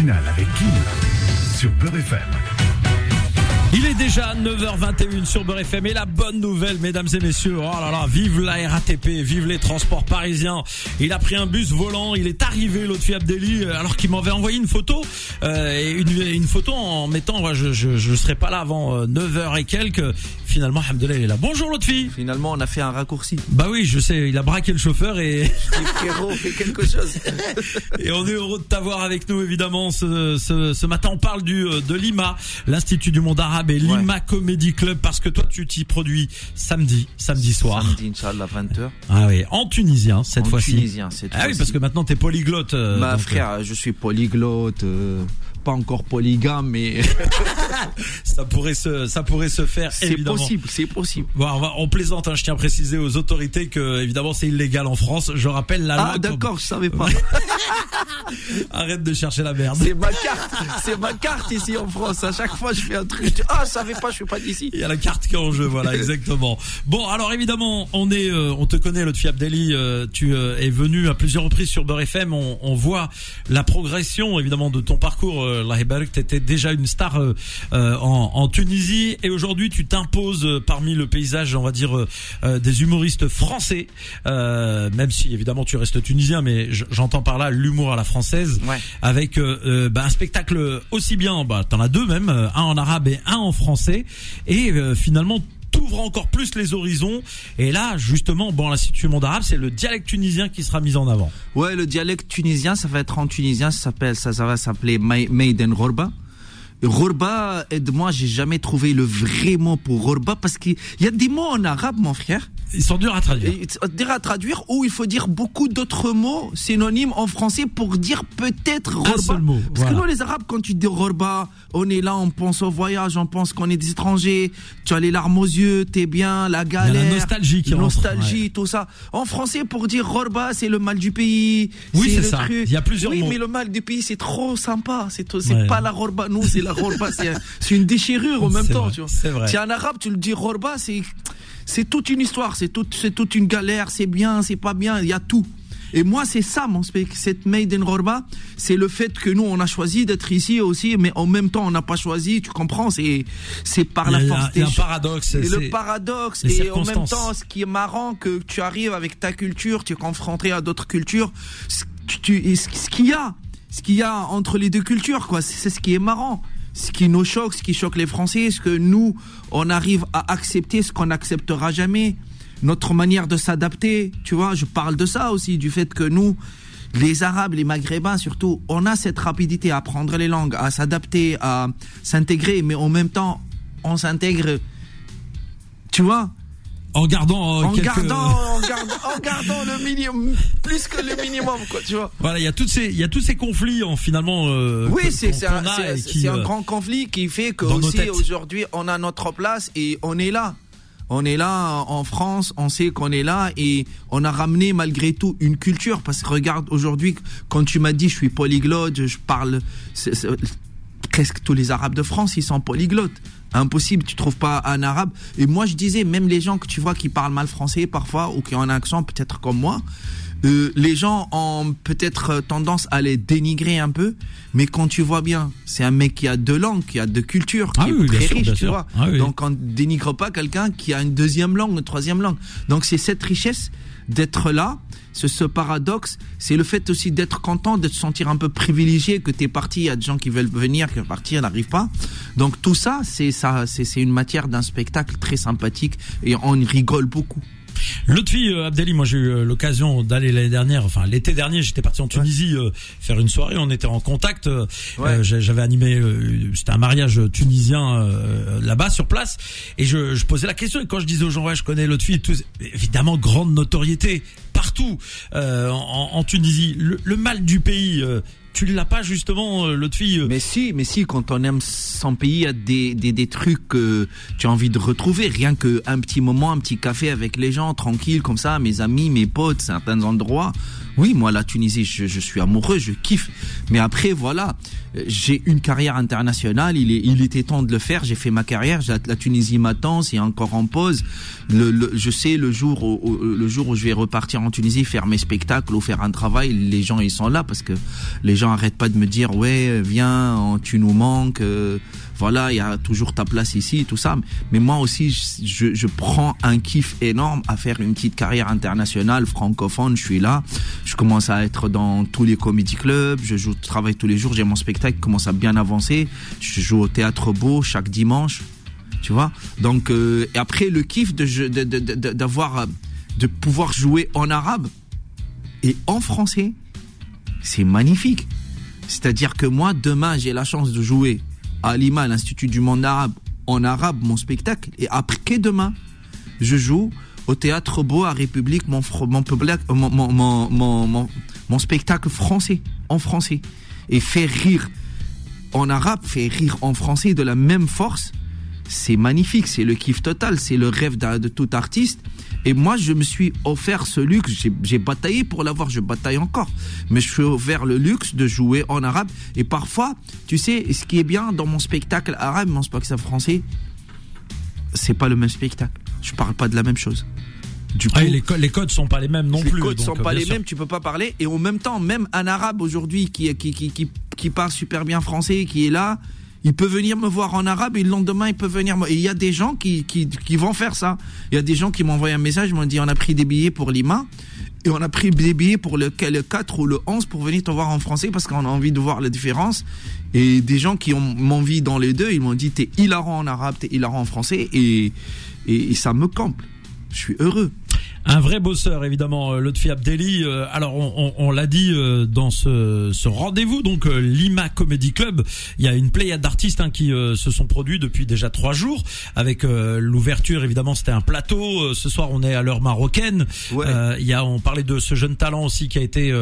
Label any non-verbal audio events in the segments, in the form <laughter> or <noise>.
avec Kim sur Beurre FM. Il est déjà 9h21 sur Beurre FM et la bonne nouvelle, mesdames et messieurs, oh là là, vive la RATP, vive les transports parisiens. Il a pris un bus volant, il est arrivé l'autre fille Abdelli euh, alors qu'il m'avait envoyé une photo, euh, une, photo en mettant, je, je, serai pas là avant 9h et quelques. Finalement, Abdelli est là. Bonjour l'autre fille. Finalement, on a fait un raccourci. Bah oui, je sais, il a braqué le chauffeur et... <laughs> Frérot, fait quelque chose. <laughs> Et on est heureux de t'avoir avec nous évidemment ce, ce, ce matin. On parle du euh, de l'IMA, l'Institut du monde arabe et l'IMA Comedy Club parce que toi tu t'y produis samedi, samedi soir. Samedi, Inch'Allah, 20h. Ah oui, en tunisien cette En fois-ci. tunisien, cette Ah oui, fois-ci. parce que maintenant t'es polyglotte. euh, Bah donc, frère, je suis polyglotte, euh, pas encore polygame, mais euh, <laughs> ça pourrait se ça pourrait se faire c'est possible, c'est possible. Bon, on, va- on plaisante, hein, je tiens à préciser aux autorités que évidemment c'est illégal en France. Je rappelle la loi. Ah d'accord, je savais pas. <laughs> Arrête de chercher la merde. C'est ma carte, c'est ma carte ici en France. À chaque fois, je fais un truc. je dis, Ah, je savais pas, je suis pas d'ici. Il y a la carte qui est en jeu, voilà, <laughs> exactement. Bon, alors évidemment, on est, euh, on te connaît, Lotfi Abdelli. euh, tu euh, es venu à plusieurs reprises sur Beurre FM. On, on voit la progression, évidemment, de ton parcours. Euh, Allah Barak, tu étais déjà une star euh, euh, en, en Tunisie, et aujourd'hui, tu t'imposes euh, parmi le paysage, on va dire, euh, euh, des humoristes français. Euh, même si évidemment tu restes tunisien, mais j'entends par là l'humour à la française Ouais. avec euh, euh, bah, un spectacle aussi bien, bah, t'en as deux même, euh, un en arabe et un en français, et euh, finalement t'ouvres encore plus les horizons. Et là, justement, bon, l'Institut Monde Arabe, c'est le dialecte tunisien qui sera mis en avant. Ouais, le dialecte tunisien, ça va être en tunisien, ça s'appelle, ça, ça va s'appeler Maiden Ghorba. Ghorba, aide-moi, j'ai jamais trouvé le vrai mot pour Ghorba parce qu'il y a des mots en arabe, mon frère. Ils sont durs à traduire. Dire à traduire ou il faut dire beaucoup d'autres mots synonymes en français pour dire peut-être Ghorba. seul mot, Parce voilà. que nous les arabes quand tu dis Ghorba, on est là, on pense au voyage, on pense qu'on est des étrangers, tu as les larmes aux yeux, t'es bien, la galère, nostalgie qui rentre, nostalgie, tout ça. En français pour dire Ghorba, c'est le mal du pays. Oui, c'est ça. truc. Il y a plusieurs Oui, mots. mais le mal du pays c'est trop sympa, c'est Ouais. pas la Ghorba, nous c'est la Ghorba, c'est un- une déchirure en <laughs> même temps, vrai, tu vois. c'est vrai. Si en arabe tu le dis Ghorba, c'est c'est toute une histoire, c'est toute, c'est toute une galère, c'est bien, c'est pas bien, il y a tout. Et moi, c'est ça, mon cette Made in c'est le fait que nous, on a choisi d'être ici aussi, mais en même temps, on n'a pas choisi, tu comprends, c'est, c'est par la force des un choses. paradoxe, Et c'est- le paradoxe, et en même temps, ce qui est marrant, que tu arrives avec ta culture, tu es confronté à d'autres cultures, ce, tu, ce ce qu'il y a, ce qu'il y a entre les deux cultures, quoi, c'est ce qui est marrant. Ce qui nous choque, ce qui choque les Français, ce que nous, on arrive à accepter, ce qu'on n'acceptera jamais. Notre manière de s'adapter, tu vois, je parle de ça aussi, du fait que nous, les Arabes, les Maghrébins surtout, on a cette rapidité à apprendre les langues, à s'adapter, à s'intégrer, mais en même temps, on s'intègre, tu vois, En gardant euh, en quelques... gardant, en gardant, en gardant le minimum, plus que le minimum, quoi, tu vois. Voilà, il y a toutes ces, il y a tous ces conflits en finalement. euh, Oui, c'est un, qui, euh, grand conflit qui fait que aussi aujourd'hui on a notre place et on est là. On est là en France, on sait qu'on est là et on a ramené malgré tout une culture parce que regarde aujourd'hui quand tu m'as dit je suis polyglotte, je, parle presque tous les Arabes de France ils sont polyglottes. Impossible, tu trouves pas un arabe. Et moi je disais même les gens que tu vois qui parlent mal français parfois ou qui ont un accent peut-être comme moi, euh, les gens ont peut-être tendance à les dénigrer un peu, mais quand tu vois bien, c'est un mec qui a deux langues, qui a deux cultures, qui Ah est oui, très sûr, riche, tu sûr. vois. Ah oui. Donc on ne dénigre pas quelqu'un qui a une deuxième langue, une troisième langue. Donc c'est cette richesse d'être là, ce, ce paradoxe, c'est le fait aussi d'être content, de te sentir un peu privilégié, que t'es parti, il y a des gens qui veulent venir, qui veulent partir, n'arrivent pas. Donc tout ça, c'est ça, c'est une matière d'un spectacle très sympathique et on rigole beaucoup. L'autre fille, euh, Abdelli, moi j'ai eu euh, l'occasion d'aller l'année dernière, enfin l'été dernier, j'étais parti en Tunisie euh, faire une soirée, on était en contact. Ouais. J'avais animé, euh, c'était un mariage tunisien euh, là-bas sur place, et je, je posais la question. Et quand je disais aux gens, ouais, je connais l'autre fille, tout, évidemment grande notoriété partout euh, en, en Tunisie. Le, le mal du pays. euh, tu l'as pas justement, euh, l'autre fille. euh, Mais si, mais si, quand on aime son pays, il y a des, des, des trucs que tu as envie de retrouver. Rien que un petit moment, un petit café avec les gens, tranquille, comme ça, mes amis, mes potes, certains endroits. Oui, moi, la Tunisie, je, je suis amoureux, je kiffe. Mais après, voilà, j'ai une carrière internationale, il, est, il était temps de le faire, j'ai fait ma carrière, la Tunisie m'attend, c'est encore en pause. Le, le- je sais, le jour, où, où- le jour où je vais repartir en Tunisie, faire mes spectacles ou faire un travail, les gens, ils sont là parce que les gens gens arrêtent pas de me dire ouais viens tu nous manques euh, voilà il y a toujours ta place ici tout ça. Mais moi aussi je, prends un kiff énorme à faire une petite carrière internationale francophone. Je suis là. Je commence à être dans tous les comedy clubs. Je joue travaille tous les jours. J'ai mon spectacle qui commence à bien avancer. Je joue au théâtre beau chaque dimanche. Tu vois? Donc euh, et après le kiff de d'avoir de, de pouvoir jouer en arabe et en français c'est magnifique. C'est-à-dire que moi, demain, j'ai la chance de jouer à Lima, l'Institut du monde arabe, en arabe, mon spectacle. Et après demain, je joue au Théâtre Beau à République, mon, mon, mon, mon, spectacle français, en français. Et faire rire en arabe, faire rire en français de la même force, c'est magnifique, c'est le kiff total, c'est le rêve de tout artiste. Et moi, je me suis offert ce luxe. J'ai bataillé pour l'avoir, je bataille encore. Mais je suis offert le luxe de jouer en arabe. Et parfois, tu sais, ce qui est bien dans mon spectacle arabe, mon spectacle français, c'est pas le même spectacle. Je parle pas de la même chose. Du ah, les, les, codes sont pas les mêmes non plus. Les codes sont euh, pas les mêmes, tu peux pas parler. Et en même temps, même un arabe aujourd'hui qui, qui, qui, qui, qui parle super bien français, qui est là, il peut venir me voir en arabe et le lendemain il peut venir. Et il y a des gens qui, qui, qui vont faire ça. Il y a des gens qui m'ont envoyé un message, m'ont dit on a pris des billets pour Lima et on a pris des billets pour le, le 4 ou le 11 pour venir te voir en français parce qu'on a envie de voir la différence. Et des gens qui ont envie dans les deux, ils m'ont dit t'es hilarant en arabe, t'es hilarant en français et, et, et ça me campe. Je suis heureux. Un vrai bosseur, évidemment, euh, Lotfi Abdelli. Euh, alors, on, on, l'a dit euh, dans ce, ce rendez-vous, donc Lima Comedy Club. Il y a une pléiade d'artistes hein, qui se sont produits depuis déjà trois jours. Avec l'ouverture, évidemment, c'était un plateau. ce soir, on est à l'heure marocaine. il y a, on parlait de ce jeune talent aussi qui a été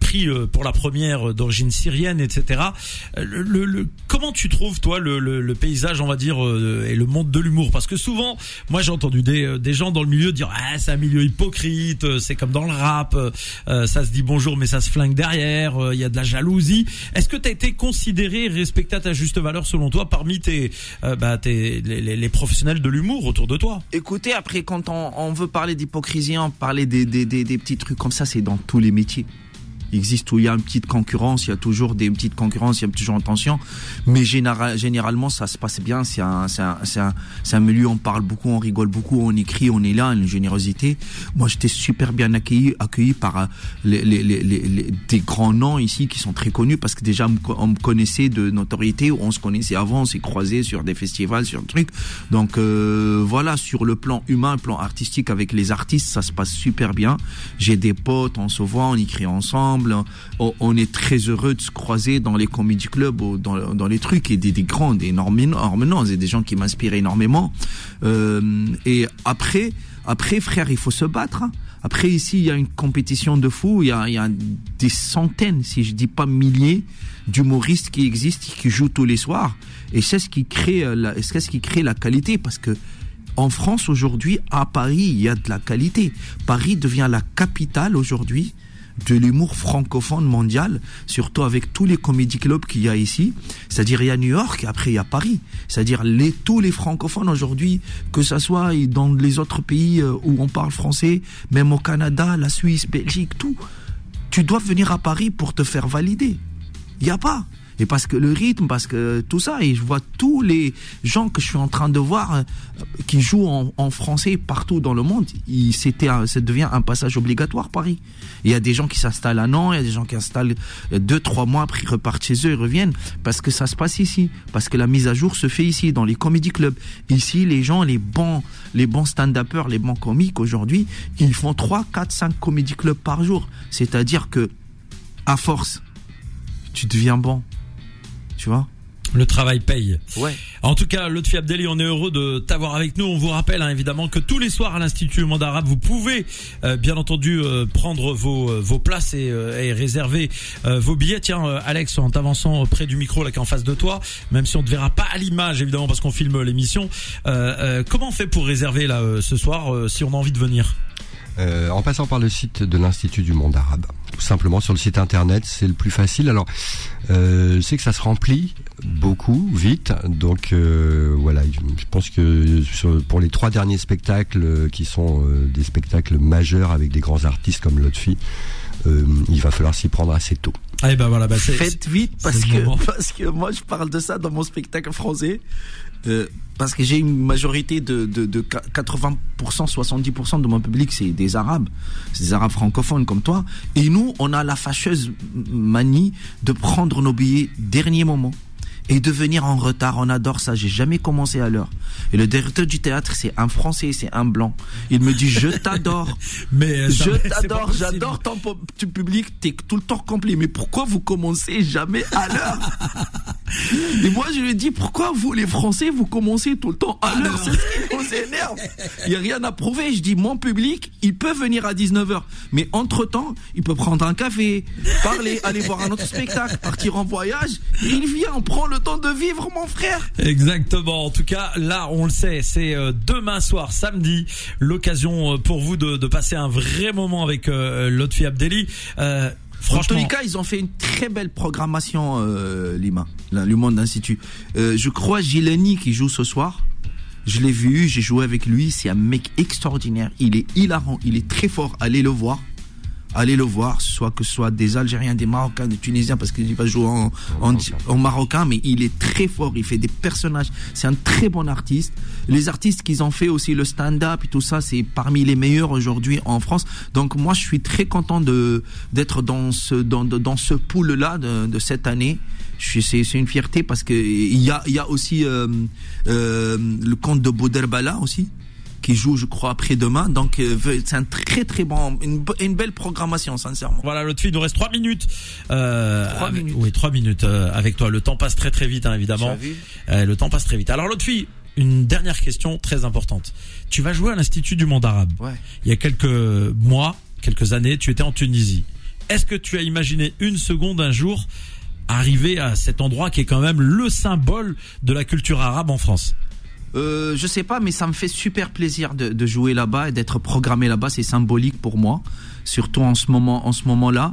pris pour la première d'origine syrienne, etc. Le, le, comment tu trouves, toi, le, le, paysage, on va dire, et le monde de l'humour? Parce que souvent, moi, j'ai entendu des, des gens dans le milieu dire ah, c'est un milieu hypocrite, euh, c'est comme dans le rap, euh, euh, ça se dit bonjour mais ça se flingue derrière, il y a de la jalousie. Est-ce que tu as été considéré, respecté à ta juste valeur selon toi parmi tes, bah, les, professionnels de l'humour autour de toi? Écoutez, après quand on, veut parler d'hypocrisie, on parler des, des, des petits trucs comme ça, c'est dans tous les métiers. Il existe où il y a une petite concurrence, il y a toujours des petites concurrences, il y a toujours une tension. Mais généralement, ça se passe bien. C'est un, un, un, un, milieu, on parle beaucoup, on rigole beaucoup, on écrit, on est là, une générosité. Moi, j'étais super bien accueilli, accueilli par euh, les, les, les, les, des grands noms ici qui sont très connus parce que déjà, on me connaissait de notoriété, on se connaissait avant, on s'est croisé sur des festivals, sur un truc. Donc, euh, voilà, sur le plan humain, le plan artistique avec les artistes, ça se passe super bien. J'ai des potes, on se voit, on écrit ensemble on, est très heureux de se croiser dans les comedy clubs ou dans, les trucs et des, des grands, des énormes, énormes des gens qui m'inspirent énormément. Euh, et après, après, frère, il faut se battre. Hein. Après, ici, il y a une compétition de fou. Il y a, des centaines, si je dis pas milliers, d'humoristes qui existent, qui jouent tous les soirs. Et c'est ce qui crée, euh, c'est ce qui crée la qualité, parce que en France aujourd'hui, à Paris, il y a de la qualité. Paris devient la capitale aujourd'hui de l'humour francophone mondial, surtout avec tous les comédie clubs qu'il y a ici. C'est-à-dire il y a New York et après il y a Paris. C'est-à-dire les, tous les francophones aujourd'hui, que ce soit dans les autres pays euh, où on parle français, même au Canada, la Suisse, Belgique, tout, tu dois venir à Paris pour te faire valider. Il n'y a pas et parce que le rythme, parce que tout ça, et je vois tous les gens que je suis en train de voir euh, qui jouent en, français partout dans le monde, c'était, ça devient un passage obligatoire Paris. Il y a des gens qui s'installent à Nantes, il y a des gens qui s'installent deux, trois mois après ils repartent chez eux, ils reviennent parce que ça se passe ici, parce que la mise à jour se fait ici dans les comédie clubs. Ici, les gens, les bons, les bons stand-uppers, les bons comiques aujourd'hui, ils font trois, quatre, cinq comédie clubs par jour. C'est-à-dire que à force, tu deviens bon. Tu vois le travail paye. Ouais. En tout cas, Lotfi Abdeli, on est heureux de t'avoir avec nous. On vous rappelle hein, évidemment que tous les soirs à l'Institut Monde Arabe, vous pouvez euh, bien entendu euh, prendre vos, euh, vos places et, et réserver vos billets. Tiens, Alex, en t'avançant près du micro là qui est en face de toi, même si on ne te verra pas à l'image évidemment parce qu'on filme l'émission, comment on fait pour réserver là ce soir si on a envie de venir? Euh, en passant par le site de l'Institut du monde arabe. Tout simplement sur le site internet, c'est le plus facile. Alors, euh, je sais que ça se remplit beaucoup, vite. Donc euh, voilà, je pense que pour les trois derniers spectacles qui sont des spectacles majeurs avec des grands artistes comme Lotfi, euh, il va falloir s'y prendre assez tôt. Eh ben voilà, bah Faites vite parce que parce que moi je parle de ça dans mon spectacle français euh, parce que j'ai une majorité de, de, de 80%, 70% de mon public c'est des Arabes, c'est des Arabes francophones comme toi. Et nous on a la fâcheuse manie de prendre nos billets dernier moment et de venir en retard. On adore ça. J'ai jamais commencé à l'heure. Et le directeur du théâtre c'est un Français, c'est un blanc. Il me dit je t'adore. <laughs> mais euh, Je t'adore, j'adore ton ton public, t'es tout le temps complet. Mais pourquoi vous commencez jamais à l'heure? <laughs> <laughs> Et moi je lui dis pourquoi vous les Français vous commencez tout le temps à l'heure C'est ce qui nous énerve. Il y a rien à prouver. Je dis mon public, il peut venir à 19h, mais entre temps, il peut prendre un café, parler, aller voir un autre spectacle, partir en voyage. Et il vient, on prend le temps de vivre, mon frère. Exactement. En tout cas, là, on le sait, c'est euh, demain soir, samedi, l'occasion euh, pour vous de, de passer un vrai moment avec euh, Lotfi Abdelli. Euh, En franchement, ils ont fait une très belle programmation, euh, Lima, le Monde. Euh, je crois Gilani qui joue ce soir. Je l'ai vu, j'ai joué avec lui. C'est un mec extraordinaire. Il est hilarant, il est très fort. Allez le voir. Allez le voir, soit que ce soit des Algériens, des Marocains, des Tunisiens, parce qu'il va jouer en, en, en marocain, mais il est très fort, il fait des personnages. C'est un très bon artiste. Les artistes qu'ils ont fait aussi le stand-up et tout ça, c'est parmi les meilleurs aujourd'hui en France. Donc moi, je suis très content de d'être dans ce dans dans ce pool là de, de cette année. C'est une fierté parce que il y a y a aussi euh, euh, le conte de Bouderbala aussi qui joue, je crois, après-demain. Donc, euh, c'est un très très bon, une, belle programmation, sincèrement. Voilà, Lotfi, il nous reste trois minutes. Euh, avec- minutes. Oui, trois minutes euh, avec toi. Le temps passe très très vite, hein, évidemment. Euh, le temps passe très vite. Alors, Lotfi, une dernière question très importante. Tu vas jouer à l'Institut du monde arabe. Ouais. Il y a quelques mois, quelques années, tu étais en Tunisie. Est-ce que tu as imaginé une seconde un jour arriver à cet endroit qui est quand même le symbole de la culture arabe en France? Euh, je sais pas, mais ça me fait super plaisir de, de jouer là-bas et d'être programmé là-bas. C'est symbolique pour moi, surtout en ce moment, en ce moment-là.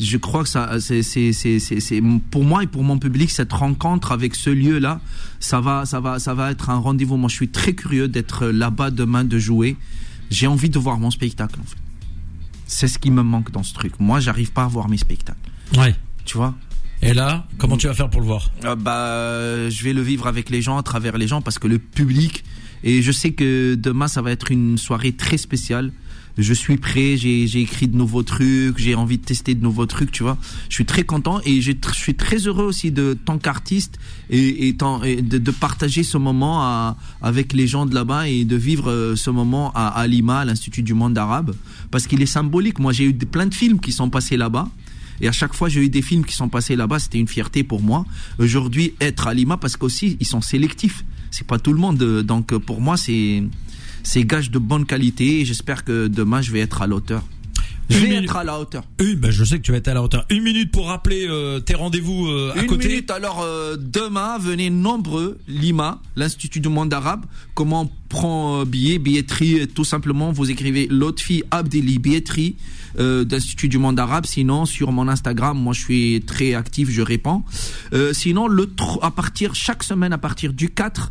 Je crois que ça, c'est, c'est, c'est, c'est, c'est- pour moi et pour mon public cette rencontre avec ce lieu-là, ça va, ça va, ça va être un rendez-vous. Moi, je suis très curieux d'être là-bas demain, de jouer. J'ai envie de voir mon spectacle. En fait, c'est ce qui me manque dans ce truc. Moi, j'arrive pas à voir mes spectacles. Ouais. Tu vois? Et là, comment tu vas faire pour le voir Ah bah, je vais le vivre avec les gens, à travers les gens, parce que le public. Et je sais que demain, ça va être une soirée très spéciale. Je suis prêt, j'ai écrit de nouveaux trucs, j'ai envie de tester de nouveaux trucs, tu vois. Je suis très content et je suis très heureux aussi de tant qu'artiste et, tant- de, partager ce moment avec les gens de là-bas et de vivre euh, ce moment à, à Lima, à l'Institut du monde arabe, parce qu'il est symbolique. Moi, j'ai eu plein de films qui sont passés là-bas. Et à chaque fois, j'ai eu des films qui sont passés là-bas, c'était une fierté pour moi. Aujourd'hui, être à Lima, parce qu'aussi, ils sont sélectifs. C'est pas tout le monde. euh, Donc, euh, pour moi, c'est, c'est gage de bonne qualité. J'espère que demain, je vais être à la hauteur. Je Une vais minute. être à la hauteur. Une, ben je sais que tu vas être à la hauteur. Une minute pour rappeler euh, tes rendez-vous euh, à Une côté. minute, alors euh, demain, venez nombreux, Lima, l'Institut du monde arabe. Comment on prend billet, billetterie, tout simplement, vous écrivez Lotfi Abdeli, billetterie d'Institut du monde arabe. Sinon, sur mon Instagram, moi je suis très actif, je réponds. Sinon, le à partir, chaque semaine, à partir du 4,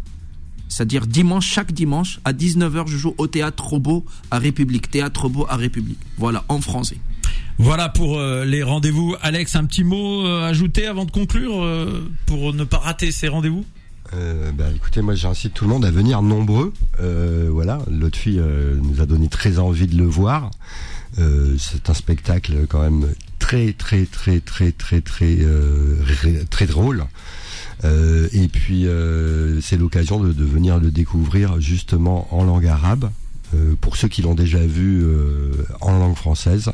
c'est-à-dire dimanche, chaque dimanche, à 19h, je joue au Théâtre Robot à République. Théâtre Robot à République. Voilà, en français. Voilà pour euh, les rendez-vous. Alex, un petit mot euh, ajouté avant de conclure euh, pour ne pas rater ces rendez-vous? Euh, bah, écoutez, moi j'incite tout le monde à venir nombreux. Euh, voilà, l'autre fille euh, nous a donné très envie de le voir. Euh, c'est un spectacle quand même très très très très très très euh, très drôle. Euh, et puis euh, c'est l'occasion de, venir le découvrir justement en langue arabe euh, pour ceux qui l'ont déjà vu en langue française.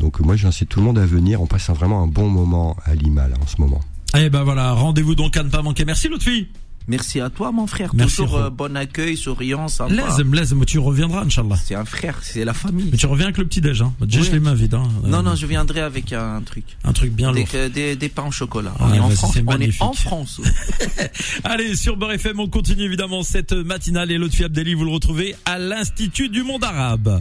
Donc moi j'incite tout le monde à venir. On passe un- vraiment un bon moment à Lima là en ce moment. Eh ben voilà, rendez-vous donc à ne pas manquer. Merci l'autre fille. Merci à toi, mon frère. Merci, Toujours euh, bon accueil, souriant, sympa. Laisse, mais tu reviendras, Inch'Allah. C'est un frère, c'est la famille. Mais tu reviens avec le petit déj, hein. Déjà, Oui. les mains vides, hein. Non, Euh, non, je viendrai avec un truc. Un truc bien Des, lourd. que- des, des pains au chocolat. Ah, on est en France. On est en France. <laughs> Allez, sur Beurre FM, on continue évidemment cette matinale et l'autre Abdelli, vous le retrouvez à l'Institut du monde arabe.